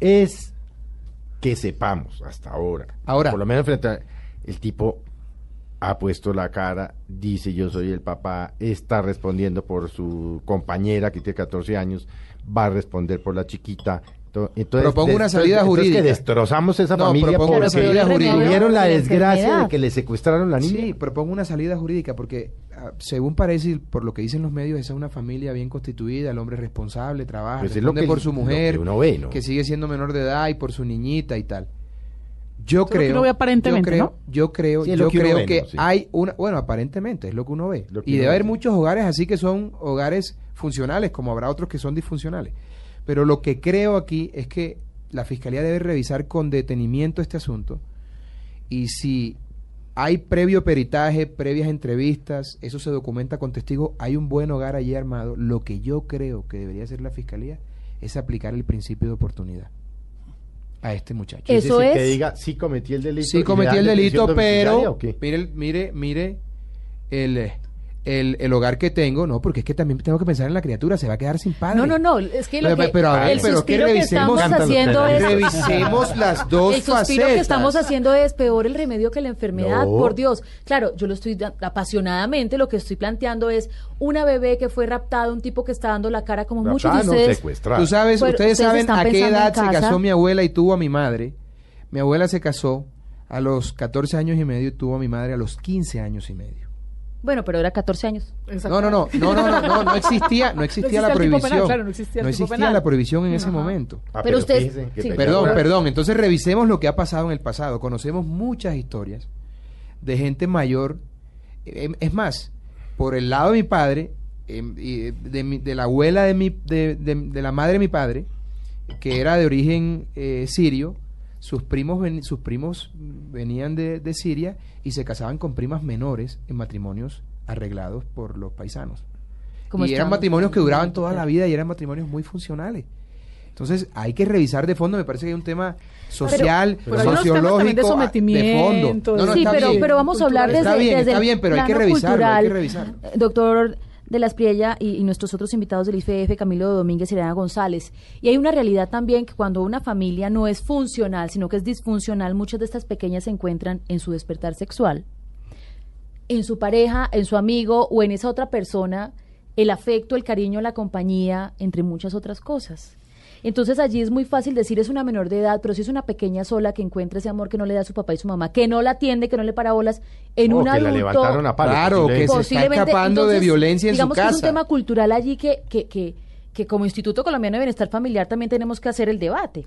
es que sepamos hasta ahora. Ahora. Por lo menos frente a, el tipo ha puesto la cara, dice yo soy el papá, está respondiendo por su compañera que tiene 14 años, va a responder por la chiquita. Entonces, Propongo una salida entonces jurídica. que destrozamos esa No, familia porque tuvieron la De la desgracia de que le secuestraron la niña. Sí, propongo una salida jurídica porque, ah, según parece, y por lo que dicen los medios, esa es una familia bien constituida, el hombre es responsable, trabaja, Pues es lo responde que- por su lo mujer, que uno ve, ¿no? que sigue siendo menor de edad y por su niñita y tal. Yo Eso es lo que creo, uno ve aparentemente, yo creo, ¿no? yo creo, Sí, yo que creo ve, que ¿no? Sí. hay una, bueno, aparentemente es lo que uno ve. Que Y uno debe ve, haber sí. muchos hogares así que son hogares funcionales, como habrá otros que son disfuncionales. Pero lo que creo aquí es que la fiscalía debe revisar con detenimiento este asunto y si hay previo peritaje, previas entrevistas, eso se documenta con testigos, hay un buen hogar allí armado, lo que yo creo que debería hacer la fiscalía es aplicar el principio de oportunidad a este muchacho. Es- Eso decir, que es- diga, sí cometí el delito. Sí cometí el delito, pero mire, mire, mire el, eh, el, el hogar que tengo, no, porque es que también tengo que pensar en la criatura, se va a quedar sin padre. No, no, no, es que lo Pero- que, pero a ver, el pero que suspiro que revisemos- estamos haciendo es... Revisemos las dos el suspiro facetas. que estamos haciendo es peor el remedio que la enfermedad, No. por Dios. Claro, yo lo estoy da- apasionadamente, lo que estoy planteando es una bebé que fue raptada, un tipo que está dando la cara como muchos de no, ustedes. Tú sabes, Pero ustedes ustedes saben a qué edad se casó mi abuela y tuvo a mi madre. Mi abuela se casó a los 14 años y medio y tuvo a mi madre a los 15 años y medio. Bueno, pero era 14 años. No, no, no, no, no, no, no, no existía, no existía la prohibición. penal, claro, no existía la prohibición en ese momento. Ah, Pero usted- fíjese que sí. tenía Perdón, perdón. Entonces revisemos lo que ha pasado en el pasado. Conocemos muchas historias de gente mayor. Eh, Es más, por el lado de mi padre, em, y de, mi- de la abuela de, mi, de, de- de la madre de mi padre, que era de origen eh, sirio, sus primos, ven- sus primos venían de, de Siria y se casaban con primas menores en matrimonios arreglados por los paisanos. Como y eran matrimonios que duraban toda la vida y eran matrimonios muy funcionales. Entonces hay que revisar de fondo, me parece que hay un tema social, pero hay unos temas sociológico, de ah, sometimiento, fondo. No, no, sí, está pero, bien. pero vamos a hablar Está desde, bien, desde está bien, pero hay que plano revisarlo, hay que cultural. revisarlo. Eh, Doctor de la Espriella y, y nuestros otros invitados del IFF, Camilo Domínguez y Elena González. Y hay una realidad también que cuando una familia no es funcional, sino que es disfuncional, muchas de estas pequeñas se encuentran en su despertar sexual, en su pareja, en su amigo o en esa otra persona, el afecto, el cariño, la compañía, entre muchas otras cosas. Entonces allí es muy fácil decir es una menor de edad, pero si es una pequeña sola que encuentra ese amor que no le da a su papá y su mamá, que no la atiende, que no le para bolas, en Oh, un que la adulto levantaron a palo, Claro, que se está escapando de violencia en su digamos que es un casa. tema cultural allí que, que, que, que como Instituto Colombiano de Bienestar Familiar también tenemos que hacer el debate.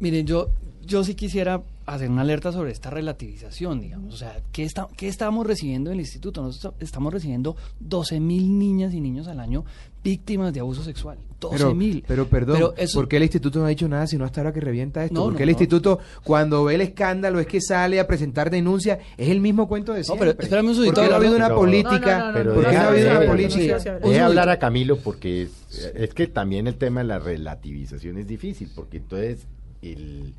Miren, yo, yo sí quisiera hacer una alerta sobre esta relativización, digamos. O sea, ¿qué, está, qué estamos recibiendo en el instituto? Nosotros estamos recibiendo 12 mil niñas y niños al año víctimas de abuso sexual. 12 Pero, mil. pero perdón, eso- ¿por qué el instituto no ha dicho nada sino hasta ahora que revienta esto? No, porque no, el no. instituto, cuando ve el escándalo, es que sale a presentar denuncia? Es el mismo cuento de No, siempre. pero espérame un ¿Por qué no ha habido una pero- política? No, no, no, Pero ¿Por qué no ha habido una política? sí. Deje hablar a Camilo porque es, es que también el tema de la relativización es difícil, porque entonces el,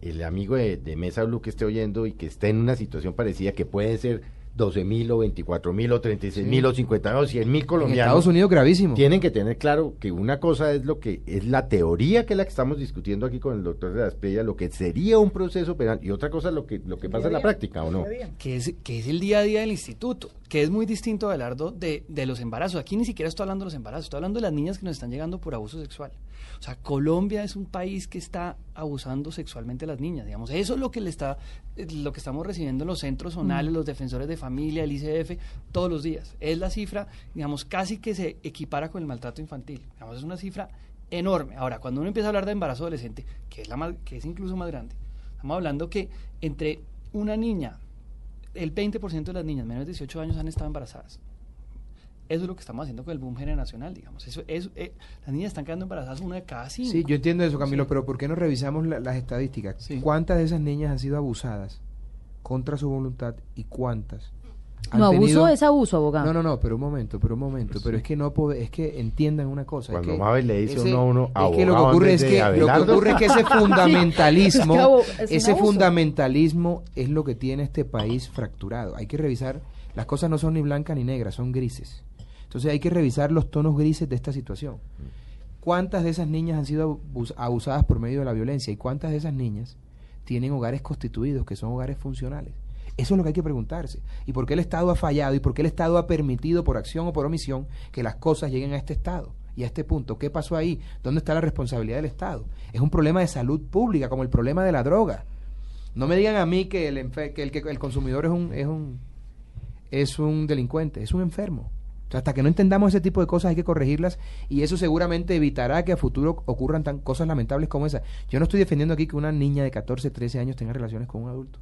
el amigo de, de Mesa Blue que esté oyendo y que esté en una situación parecida, que pueden ser 12 mil o 24 mil o 36 mil o 50 o 100 mil En colombianos. Estados Unidos gravísimo. Tienen que tener claro que una cosa es lo que es la teoría que es la que estamos discutiendo aquí con el doctor de la Espriella, lo que sería un proceso penal, y otra cosa lo que lo que pasa en la práctica, ¿o no? que es, que es el día a día del instituto, que es muy distinto, Abelardo, de, de los embarazos. Aquí ni siquiera estoy hablando de los embarazos, estoy hablando de las niñas que nos están llegando por abuso sexual. O sea, Colombia es un país que está abusando sexualmente a las niñas, digamos. Eso es lo que le está, eh, lo que estamos recibiendo en los centros zonales, los defensores de familia, el ICF, todos los días. Es la cifra, digamos, casi que se equipara con el maltrato infantil. Digamos, es una cifra enorme. Ahora, cuando uno empieza a hablar de embarazo adolescente, que es, la más, que es incluso más grande, estamos hablando que entre una niña el 20% de las niñas menores de 18 años han estado embarazadas. Eso es lo que estamos haciendo con el boom generacional, digamos. Eso, es eh, las niñas están quedando embarazadas una de cada cinco. Sí, yo entiendo eso, Camilo, Sí. pero ¿por qué no revisamos la- las estadísticas? Sí. ¿Cuántas de esas niñas han sido abusadas contra su voluntad y cuántas? Han No, abuso tenido- es abuso, abogado. No, no, no, pero un momento, pero un momento, pero es que no es que entiendan una cosa. es Cuando que Mabel le dice ese- uno a uno, es que lo que abogado ocurre es que lo que ocurre es que ese fundamentalismo, Es que ese abuso. fundamentalismo es lo que tiene este país fracturado. Hay que revisar, las cosas no son ni blancas ni negras, son grises. Entonces hay que revisar los tonos grises de esta situación. ¿Cuántas de esas niñas han sido abusadas por medio de la violencia y cuántas de esas niñas tienen hogares constituidos que son hogares funcionales? Eso es lo que hay que preguntarse. ¿Y por qué el Estado ha fallado? ¿Y por qué el Estado ha permitido por acción o por omisión que las cosas lleguen a este estado? Y a este punto, ¿qué pasó ahí? ¿Dónde está la responsabilidad del Estado? Es un problema de salud pública, como el problema de la droga. No me digan a mí que el, que el, consumidor es un, es, un, es un delincuente, es un enfermo. hasta que no entendamos ese tipo de cosas hay que corregirlas y eso seguramente evitará que a futuro ocurran tan cosas lamentables como esa. Yo no estoy defendiendo aquí que una niña de 14, 13 años tenga relaciones con un adulto.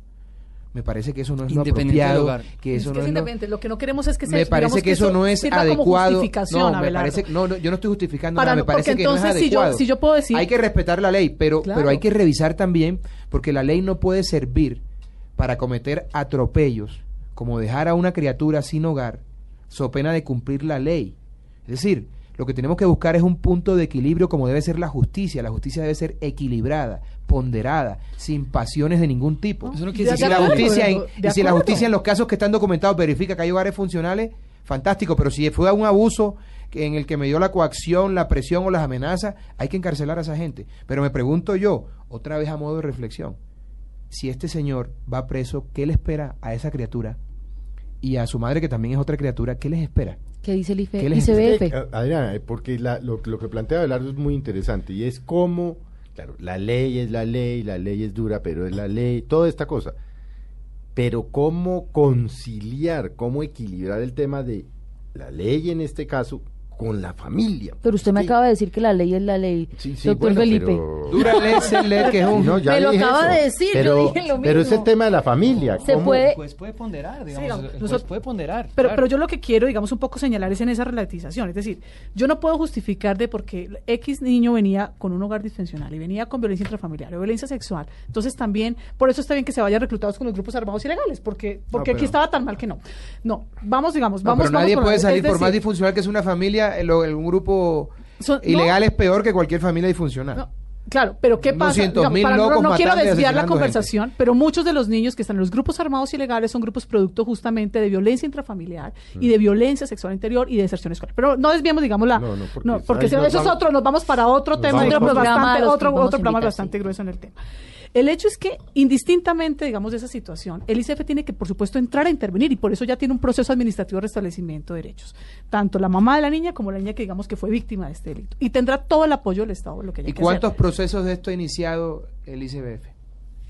Me parece que eso no es lo apropiado. Que eso no es independiente. Lo... que no queremos es que se Me parece que, eso no es adecuado. No, me parece, no, yo no estoy justificando nada. Me parece que no es adecuado. Si yo, puedo decir. Hay que respetar la ley, pero, pero hay que revisar también, porque la ley no puede servir para cometer atropellos, como dejar a una criatura sin hogar, so pena de cumplir la ley. Es decir, lo que tenemos que buscar es un punto de equilibrio como debe ser la justicia. La justicia debe ser equilibrada, ponderada, sin pasiones de ningún tipo. y si la justicia, en, si la justicia en los casos que están documentados verifica que hay hogares funcionales, fantástico, pero si fue un abuso en el que me dio la coacción, la presión o las amenazas, hay que encarcelar a esa gente. Pero me pregunto yo, otra vez a modo de reflexión, si este señor va preso, ¿qué le espera a esa criatura? Y a su madre, que también es otra criatura, ¿qué les espera? ¿Qué dice el ICBF? Eh, Adriana, eh, porque lo, que plantea Abelardo es muy interesante y es cómo, claro, la ley es la ley, la ley es dura, pero es la ley, toda esta cosa. Pero cómo conciliar, cómo equilibrar el tema de la ley en este caso con la familia. Pero usted me acaba de decir que la ley es la ley, sí, sí, doctor Felipe. Dura ley que es un... No, ya me lo acaba de decir, pero, yo dije lo mismo. Pero es el tema de la familia. Se puede... Pues puede ponderar, digamos, pues puede ponderar. Pero, pero yo lo que quiero, digamos, un poco señalar es en esa relativización. Es decir, yo no puedo justificar de por qué X niño venía con un hogar disfuncional y venía con violencia intrafamiliar o violencia sexual. Entonces también, por eso está bien que se vayan reclutados con los grupos armados ilegales, porque, porque aquí estaba tan mal que no. No, vamos, digamos, vamos... pero nadie puede salir, por más disfuncional que es una familia, un grupo ilegal es peor que cualquier familia disfuncional. Claro, pero ¿qué pasa? no, quiero desviar la conversación, pero muchos de los niños que están en los grupos armados ilegales son grupos producto justamente de violencia intrafamiliar y de mm. violencia sexual interior y de deserción escolar. Pero no desviamos, digamos, la... No, porque, si eso es otro, nos vamos para otro tema, otro programa, otro, otro programa bastante grueso en el tema. El hecho es que, indistintamente, digamos, de esa situación, el ICF tiene que, por supuesto, entrar a intervenir y por eso ya tiene un proceso administrativo de restablecimiento de derechos. Tanto la mamá de la niña como la niña que, digamos, que fue víctima de este delito. Y tendrá todo el apoyo del Estado, lo que ¿Y cuántos procesos de esto ha iniciado el ICBF?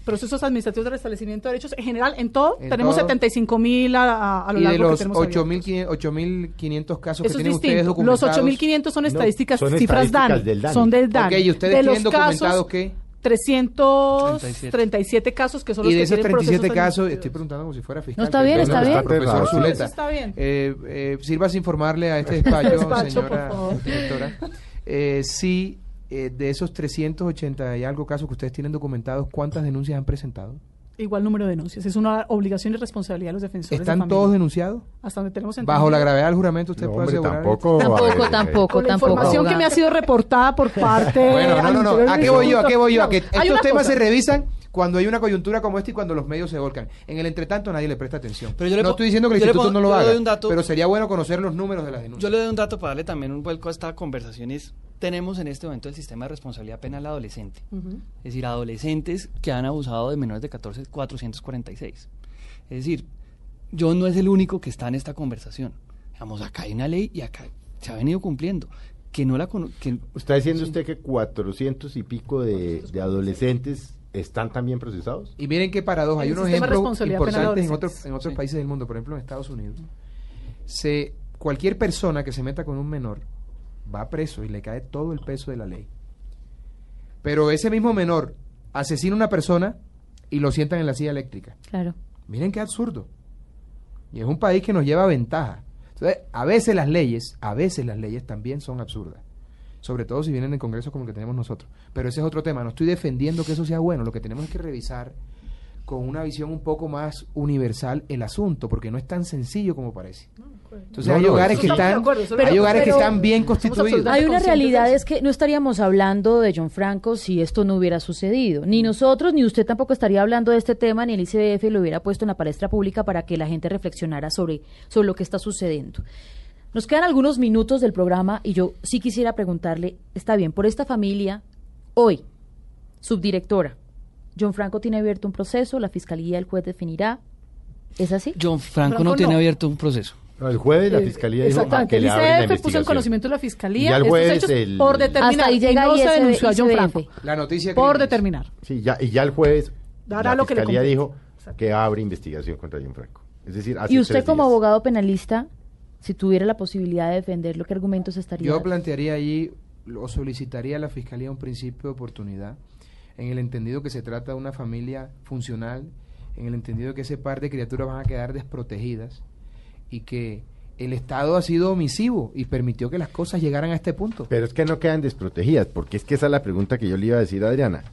procesos administrativos de restablecimiento de derechos en general en todo tenemos 75 mil a, a, lo largo de los 8.500 casos que tienen ustedes documentados los 8.500 son estadísticas cifras DAN, son del DAN ¿y ustedes de tienen documentados qué? 337 casos que son los y de esos 37 casos estoy preguntando como si fuera fiscal no está bien está bien. profesor Zuleta. está bien. Eh, eh, sirvas informarle a este despacho, señora directora eh, si eh, de esos 380 y algo casos que ustedes tienen documentados cuántas denuncias han presentado igual número de denuncias. Es una obligación y responsabilidad de los defensores. ¿Están todos denunciados? Hasta donde tenemos entendido. Bajo la gravedad del juramento, usted puede asegurar. Tampoco, tampoco, tampoco. la información que me ha sido reportada por parte. bueno, no, no, no. ¿A qué voy yo? ¿A qué voy yo? A que estos temas se revisan cuando hay una coyuntura como esta y cuando los medios se volcan. En el entretanto nadie le presta atención. Pero yo no estoy diciendo que el instituto no lo haga, pero sería bueno conocer los números de las denuncias. Yo le doy un dato para darle también un vuelco a esta conversación. Tenemos en este momento el sistema de responsabilidad penal adolescente. Es decir, adolescentes que han abusado de menores de 14, 446. Es decir, yo no es el único que está en esta conversación. Vamos, acá hay una ley y acá se ha venido cumpliendo que no la que, está diciendo usted que 400 y pico de, de adolescentes están también procesados. Y miren qué paradoja, hay unos ejemplos importantes en otros, en otros países del mundo, por ejemplo en Estados Unidos. Se, cualquier persona que se meta con un menor va preso y le cae todo el peso de la ley. Pero ese mismo menor asesina a una persona y lo sientan en la silla eléctrica. Claro. Miren qué absurdo. Y es un país que nos lleva ventaja. Entonces, a veces las leyes, a veces las leyes también son absurdas sobre todo si vienen en congresos como el que tenemos nosotros. Pero ese es otro tema, no estoy defendiendo que eso sea bueno, lo que tenemos es que revisar con una visión un poco más universal el asunto, porque no es tan sencillo como parece. Entonces hay hogares que están, hay hogares que están bien constituidos. Hay una realidad es que no estaríamos hablando de John Franco si esto no hubiera sucedido. Ni nosotros ni usted tampoco estaría hablando de este tema, ni el ICBF lo hubiera puesto en la palestra pública para que la gente reflexionara sobre, sobre lo que está sucediendo. Nos quedan algunos minutos del programa y yo sí quisiera preguntarle, está bien, por esta familia, hoy, subdirectora, John Franco tiene abierto un proceso, la fiscalía, el juez definirá. ¿Es así? John Franco, no tiene abierto un proceso. el jueves la eh, fiscalía dijo ah, que le abre la puso en conocimiento de la fiscalía y el jueves el... por determinar y no se denunció a John Franco. La noticia por determinar. Sí, ya y ya el jueves la fiscalía dijo que abre investigación contra John Franco. Es decir, y usted como abogado penalista si tuviera la posibilidad de defenderlo, ¿qué argumentos estaría? Yo plantearía allí o solicitaría a la Fiscalía un principio de oportunidad, en el entendido que se trata de una familia funcional, en el entendido que ese par de criaturas van a quedar desprotegidas y que el Estado ha sido omisivo y permitió que las cosas llegaran a este punto. Pero es que no quedan desprotegidas, porque es que esa es la pregunta que yo le iba a decir a Adriana.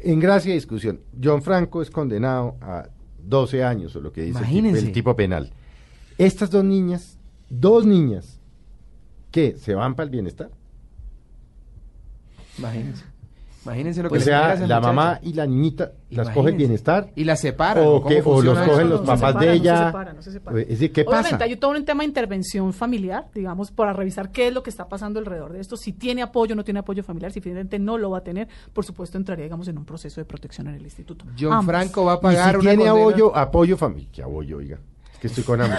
En gracia y discusión, John Franco es condenado a 12 años, o lo que dice el tipo penal. Estas dos niñas, dos niñas, que se van para el bienestar. Imagínense. Imagínense lo que O sea, la mamá y la niñita las coge el bienestar. Y las separan. O, que, o los cogen los papás de ella. No se separan, Es decir, ¿qué Obviamente, pasa? hay todo un tema de intervención familiar, digamos, para revisar qué es lo que está pasando alrededor de esto. Si tiene apoyo o no tiene apoyo familiar, si finalmente no lo va a tener, por supuesto entraría, digamos, en un proceso de protección en el instituto. John Franco va a pagar y si tiene apoyo, apoyo familiar. ¿Qué apoyo, oiga? que estoy con hambre.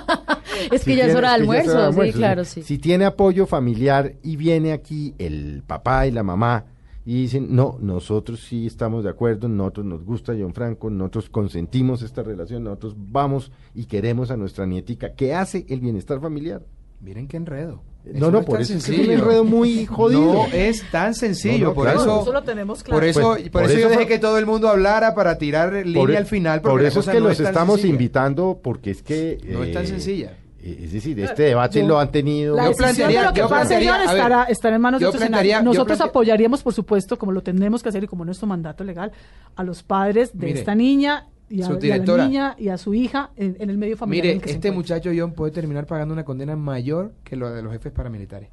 es que ya es hora de almuerzo, sí, claro, sí. Si tiene apoyo familiar y viene aquí el papá y la mamá y dicen, no, nosotros sí estamos de acuerdo, nosotros nos gusta John Franco, nosotros consentimos esta relación, nosotros vamos y queremos a nuestra nietica, ¿qué hace el bienestar familiar? Miren qué enredo. no, no, por eso es un enredo muy jodido. No es tan sencillo, por eso, lo tenemos claro. Por eso, pues, por, eso, yo dejé que todo el mundo hablara para tirar línea e- al final. Por eso es que los estamos invitando, porque es que... No es tan eh, sencilla. Eh, es decir, este debate lo han tenido. La decisión de lo que pasa, estará, estará en manos de otros Nosotros apoyaríamos, por supuesto, como lo tenemos que hacer y como nuestro mandato legal, a los padres de esta niña y a, la niña y a su hija en, el medio familiar. Mire, este muchacho John puede terminar pagando una condena mayor que lo de los jefes paramilitares.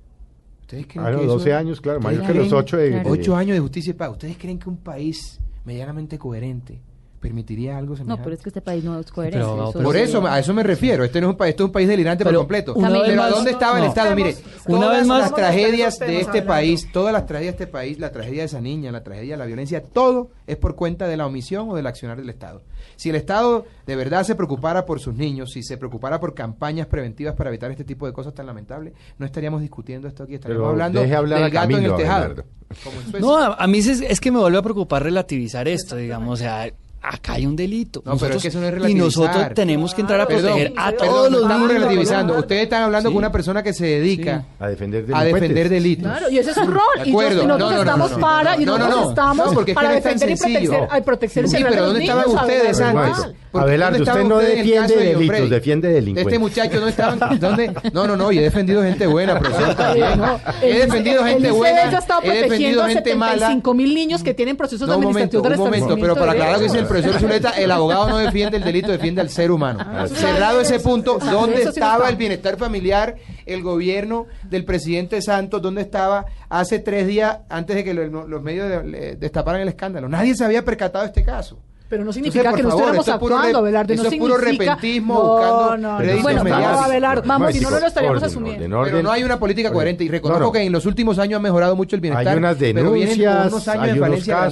¿Ustedes creen ah, que 12 años, claro, mayor que los 8 de, 8 años de justicia y paz. ¿Ustedes creen que un país medianamente coherente permitiría algo semejante. No, pero es que este país no es coherente. por eso, a eso me refiero. Este no es un país, este es un país delirante por completo. Pero ¿a dónde estaba el Estado? Mire, una vez más las tragedias de este país, todas las tragedias de este país, la tragedia de esa niña, la tragedia de la violencia, todo es por cuenta de la omisión o del accionar del Estado. Si el Estado de verdad se preocupara por sus niños, si se preocupara por campañas preventivas para evitar este tipo de cosas tan lamentables, no estaríamos discutiendo esto aquí, estaríamos hablando del gato en el tejado. No, a, mí es, es, que me vuelve a preocupar relativizar esto, digamos, o sea, acá hay un delito. y nosotros tenemos que entrar a proteger a todos los estamos relativizando. Ustedes están hablando con una persona que se dedica a defender a defender delitos. Claro, y ese es su rol. Y nosotros estamos para y nosotros estamos para defender y proteger, proteger Sí, pero ¿dónde estaban ustedes antes? Abelardo, usted no defiende delitos, defiende delincuentes. Este muchacho no estaba ¿dónde? No, no, no, y he defendido gente buena, profesor, también. He defendido gente buena. He defendido gente mala. 75 mil niños que tienen procesos administrativos de Un momento, pero para aclarar que dice el profesor Zuleta, el abogado no defiende el delito, defiende al ser humano. Ah, Cerrado ese punto, ¿dónde estaba el bienestar familiar, el gobierno del presidente Santos? ¿Dónde estaba hace tres días antes de que los medios destaparan el escándalo? Nadie se había percatado de este caso. Pero no significa que no estuviéramos actuando, Abelardo. Eso no es puro repentismo buscando no, no, Bueno, vamos, Abelardo, vamos, si no, no lo estaríamos asumiendo. pero no hay una política coherente. Y reconozco que en los últimos años ha mejorado mucho el bienestar. Hay unas denuncias, pero unos años hay de falencia